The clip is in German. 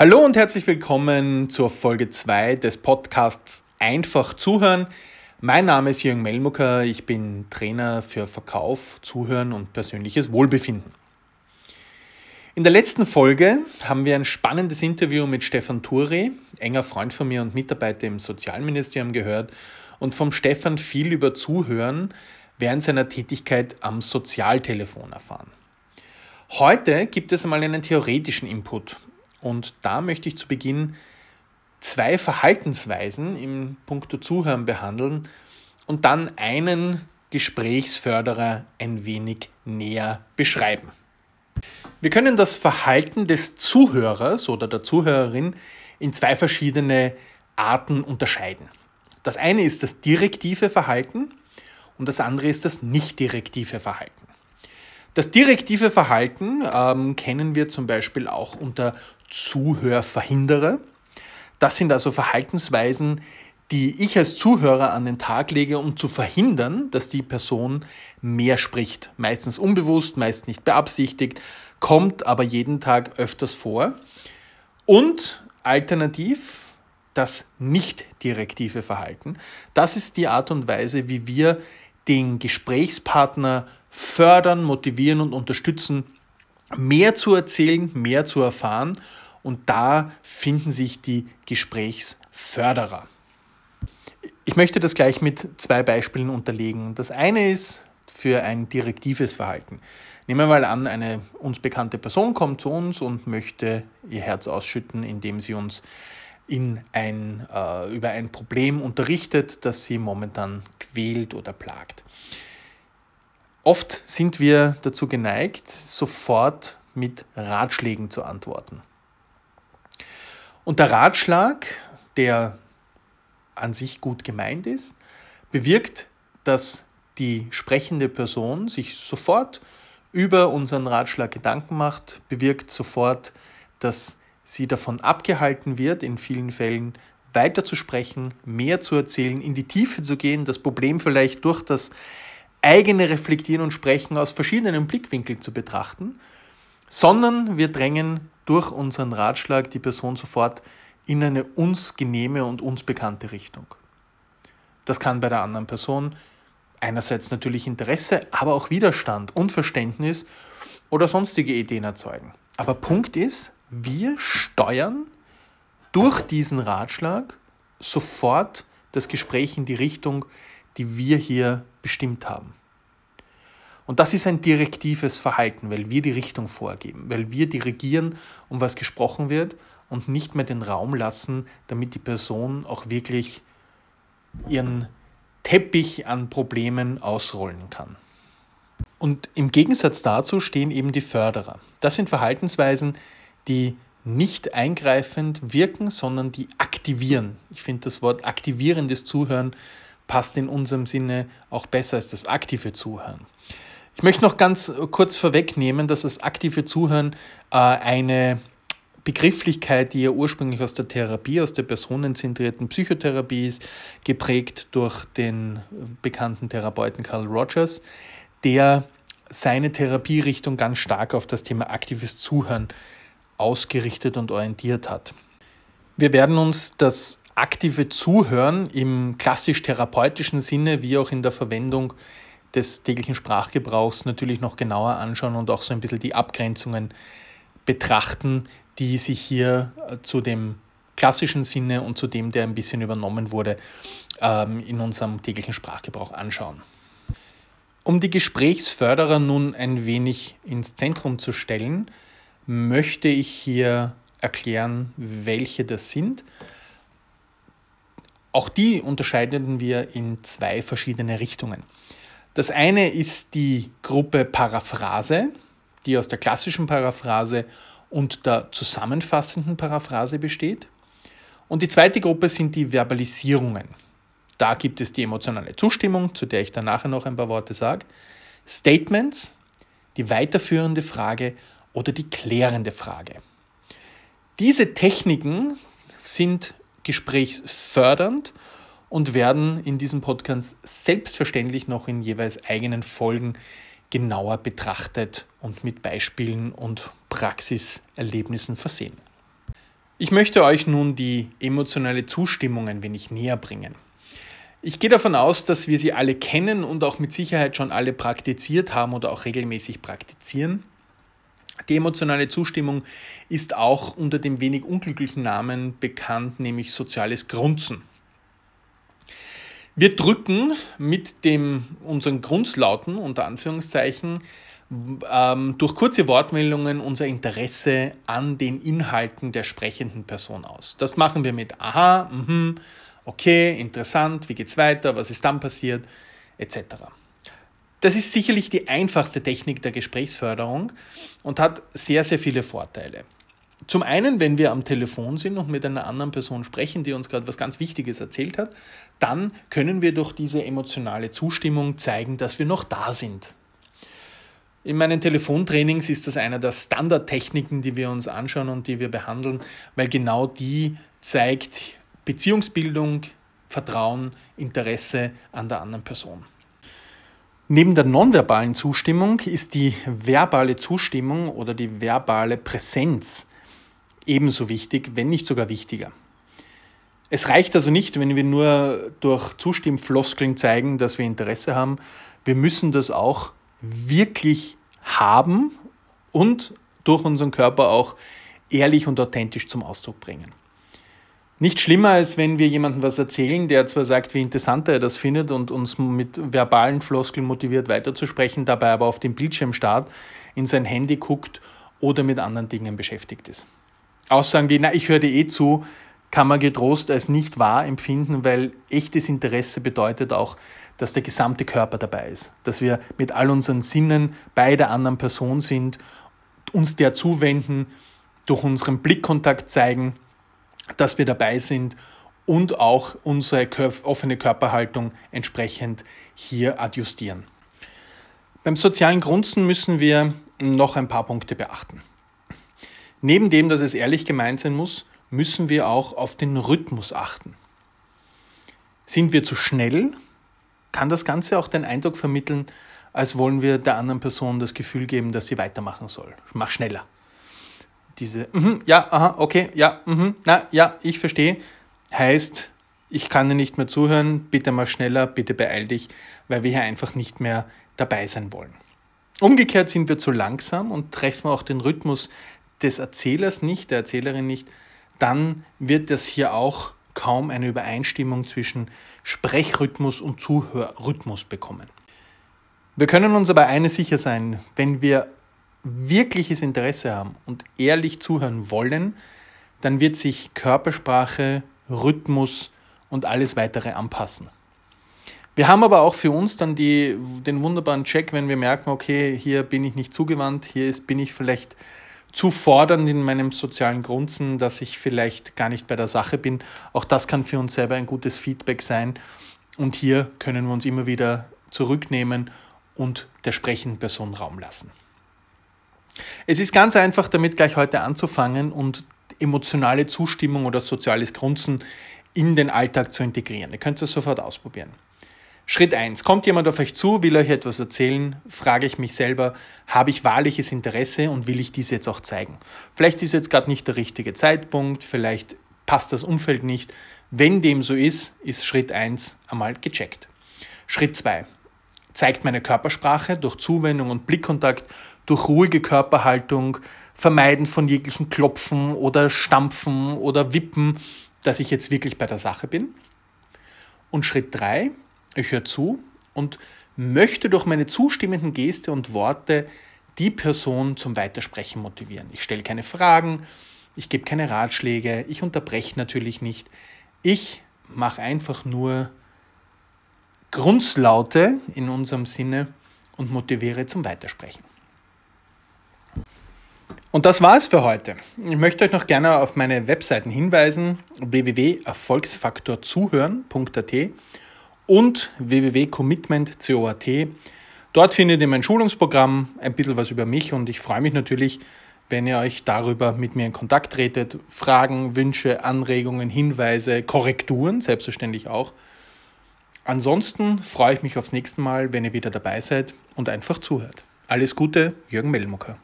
Hallo und herzlich willkommen zur Folge 2 des Podcasts Einfach zuhören. Mein Name ist Jürgen Melmucker, ich bin Trainer für Verkauf, Zuhören und persönliches Wohlbefinden. In der letzten Folge haben wir ein spannendes Interview mit Stefan Touré, enger Freund von mir und Mitarbeiter im Sozialministerium gehört und vom Stefan viel über Zuhören während seiner Tätigkeit am Sozialtelefon erfahren. Heute gibt es einmal einen theoretischen Input und da möchte ich zu Beginn zwei Verhaltensweisen im Punkto Zuhören behandeln und dann einen Gesprächsförderer ein wenig näher beschreiben. Wir können das Verhalten des Zuhörers oder der Zuhörerin in zwei verschiedene Arten unterscheiden. Das eine ist das direktive Verhalten und das andere ist das nicht direktive Verhalten. Das direktive Verhalten ähm, kennen wir zum Beispiel auch unter Zuhörverhinderer. Das sind also Verhaltensweisen, die ich als Zuhörer an den Tag lege, um zu verhindern, dass die Person mehr spricht. Meistens unbewusst, meist nicht beabsichtigt, kommt aber jeden Tag öfters vor. Und alternativ das nicht direktive Verhalten. Das ist die Art und Weise, wie wir den Gesprächspartner fördern, motivieren und unterstützen, mehr zu erzählen, mehr zu erfahren. Und da finden sich die Gesprächsförderer. Ich möchte das gleich mit zwei Beispielen unterlegen. Das eine ist für ein direktives Verhalten. Nehmen wir mal an, eine uns bekannte Person kommt zu uns und möchte ihr Herz ausschütten, indem sie uns in ein, äh, über ein Problem unterrichtet, das sie momentan quält oder plagt. Oft sind wir dazu geneigt, sofort mit Ratschlägen zu antworten. Und der Ratschlag, der an sich gut gemeint ist, bewirkt, dass die sprechende Person sich sofort über unseren Ratschlag Gedanken macht, bewirkt sofort, dass sie davon abgehalten wird, in vielen Fällen weiter zu sprechen, mehr zu erzählen, in die Tiefe zu gehen, das Problem vielleicht durch das eigene Reflektieren und Sprechen aus verschiedenen Blickwinkeln zu betrachten, sondern wir drängen durch unseren Ratschlag die Person sofort in eine uns genehme und uns bekannte Richtung. Das kann bei der anderen Person einerseits natürlich Interesse, aber auch Widerstand, Unverständnis oder sonstige Ideen erzeugen. Aber Punkt ist, wir steuern durch diesen Ratschlag sofort das Gespräch in die Richtung, die wir hier bestimmt haben. Und das ist ein direktives Verhalten, weil wir die Richtung vorgeben, weil wir dirigieren, um was gesprochen wird und nicht mehr den Raum lassen, damit die Person auch wirklich ihren Teppich an Problemen ausrollen kann. Und im Gegensatz dazu stehen eben die Förderer. Das sind Verhaltensweisen, die nicht eingreifend wirken, sondern die aktivieren. Ich finde das Wort aktivierendes Zuhören passt in unserem Sinne auch besser als das aktive Zuhören. Ich möchte noch ganz kurz vorwegnehmen, dass das aktive Zuhören äh, eine Begrifflichkeit, die ja ursprünglich aus der Therapie, aus der personenzentrierten Psychotherapie ist, geprägt durch den bekannten Therapeuten Carl Rogers, der seine Therapierichtung ganz stark auf das Thema aktives Zuhören ausgerichtet und orientiert hat. Wir werden uns das aktive Zuhören im klassisch therapeutischen Sinne wie auch in der Verwendung des täglichen Sprachgebrauchs natürlich noch genauer anschauen und auch so ein bisschen die Abgrenzungen betrachten, die sich hier äh, zu dem klassischen Sinne und zu dem, der ein bisschen übernommen wurde, ähm, in unserem täglichen Sprachgebrauch anschauen. Um die Gesprächsförderer nun ein wenig ins Zentrum zu stellen, möchte ich hier erklären, welche das sind. Auch die unterscheiden wir in zwei verschiedene Richtungen. Das eine ist die Gruppe Paraphrase, die aus der klassischen Paraphrase und der zusammenfassenden Paraphrase besteht. Und die zweite Gruppe sind die Verbalisierungen. Da gibt es die emotionale Zustimmung, zu der ich dann nachher noch ein paar Worte sage, Statements, die weiterführende Frage oder die klärende Frage. Diese Techniken sind gesprächsfördernd und werden in diesem Podcast selbstverständlich noch in jeweils eigenen Folgen genauer betrachtet und mit Beispielen und Praxiserlebnissen versehen. Ich möchte euch nun die emotionale Zustimmung ein wenig näher bringen. Ich gehe davon aus, dass wir sie alle kennen und auch mit Sicherheit schon alle praktiziert haben oder auch regelmäßig praktizieren. Die emotionale Zustimmung ist auch unter dem wenig unglücklichen Namen bekannt, nämlich soziales Grunzen. Wir drücken mit dem, unseren Grundslauten unter Anführungszeichen ähm, durch kurze Wortmeldungen unser Interesse an den Inhalten der sprechenden Person aus. Das machen wir mit Aha, mhm, okay, interessant, wie geht's weiter, was ist dann passiert, etc. Das ist sicherlich die einfachste Technik der Gesprächsförderung und hat sehr, sehr viele Vorteile. Zum einen, wenn wir am Telefon sind und mit einer anderen Person sprechen, die uns gerade was ganz Wichtiges erzählt hat, dann können wir durch diese emotionale Zustimmung zeigen, dass wir noch da sind. In meinen Telefontrainings ist das einer der Standardtechniken, die wir uns anschauen und die wir behandeln, weil genau die zeigt Beziehungsbildung, Vertrauen, Interesse an der anderen Person. Neben der nonverbalen Zustimmung ist die verbale Zustimmung oder die verbale Präsenz ebenso wichtig, wenn nicht sogar wichtiger. Es reicht also nicht, wenn wir nur durch Zustimmfloskeln zeigen, dass wir Interesse haben. Wir müssen das auch wirklich haben und durch unseren Körper auch ehrlich und authentisch zum Ausdruck bringen. Nicht schlimmer, als wenn wir jemandem was erzählen, der zwar sagt, wie interessant er das findet und uns mit verbalen Floskeln motiviert weiterzusprechen, dabei aber auf dem Bildschirm starrt, in sein Handy guckt oder mit anderen Dingen beschäftigt ist. Aussagen wie, na, ich höre dir eh zu, kann man getrost als nicht wahr empfinden, weil echtes Interesse bedeutet auch, dass der gesamte Körper dabei ist, dass wir mit all unseren Sinnen bei der anderen Person sind, uns der zuwenden, durch unseren Blickkontakt zeigen, dass wir dabei sind und auch unsere offene Körperhaltung entsprechend hier adjustieren. Beim sozialen Grunzen müssen wir noch ein paar Punkte beachten. Neben dem, dass es ehrlich gemeint sein muss, müssen wir auch auf den Rhythmus achten. Sind wir zu schnell, kann das Ganze auch den Eindruck vermitteln, als wollen wir der anderen Person das Gefühl geben, dass sie weitermachen soll. Mach schneller diese, mm ja, aha, okay, ja, mm na, ja, ich verstehe, heißt, ich kann dir nicht mehr zuhören, bitte mal schneller, bitte beeil dich, weil wir hier einfach nicht mehr dabei sein wollen. Umgekehrt sind wir zu langsam und treffen auch den Rhythmus des Erzählers nicht, der Erzählerin nicht, dann wird es hier auch kaum eine Übereinstimmung zwischen Sprechrhythmus und Zuhörrhythmus bekommen. Wir können uns aber eines sicher sein, wenn wir wirkliches Interesse haben und ehrlich zuhören wollen, dann wird sich Körpersprache, Rhythmus und alles weitere anpassen. Wir haben aber auch für uns dann die, den wunderbaren Check, wenn wir merken, okay, hier bin ich nicht zugewandt, hier ist, bin ich vielleicht zu fordernd in meinem sozialen Grunzen, dass ich vielleicht gar nicht bei der Sache bin. Auch das kann für uns selber ein gutes Feedback sein. Und hier können wir uns immer wieder zurücknehmen und der sprechenden Person Raum lassen. Es ist ganz einfach, damit gleich heute anzufangen und emotionale Zustimmung oder soziales Grunzen in den Alltag zu integrieren. Ihr könnt es sofort ausprobieren. Schritt 1. Kommt jemand auf euch zu, will euch etwas erzählen, frage ich mich selber, habe ich wahrliches Interesse und will ich dies jetzt auch zeigen? Vielleicht ist jetzt gerade nicht der richtige Zeitpunkt, vielleicht passt das Umfeld nicht. Wenn dem so ist, ist Schritt 1 einmal gecheckt. Schritt 2 zeigt meine Körpersprache durch Zuwendung und Blickkontakt, durch ruhige Körperhaltung, Vermeiden von jeglichen Klopfen oder Stampfen oder Wippen, dass ich jetzt wirklich bei der Sache bin. Und Schritt 3, ich höre zu und möchte durch meine zustimmenden Geste und Worte die Person zum Weitersprechen motivieren. Ich stelle keine Fragen, ich gebe keine Ratschläge, ich unterbreche natürlich nicht. Ich mache einfach nur Grundslaute in unserem Sinne und motiviere zum Weitersprechen. Und das war es für heute. Ich möchte euch noch gerne auf meine Webseiten hinweisen: www.erfolgsfaktorzuhören.at und www.commitment.coat. Dort findet ihr mein Schulungsprogramm, ein bisschen was über mich und ich freue mich natürlich, wenn ihr euch darüber mit mir in Kontakt tretet. Fragen, Wünsche, Anregungen, Hinweise, Korrekturen, selbstverständlich auch. Ansonsten freue ich mich aufs nächste Mal, wenn ihr wieder dabei seid und einfach zuhört. Alles Gute, Jürgen Mellmucker.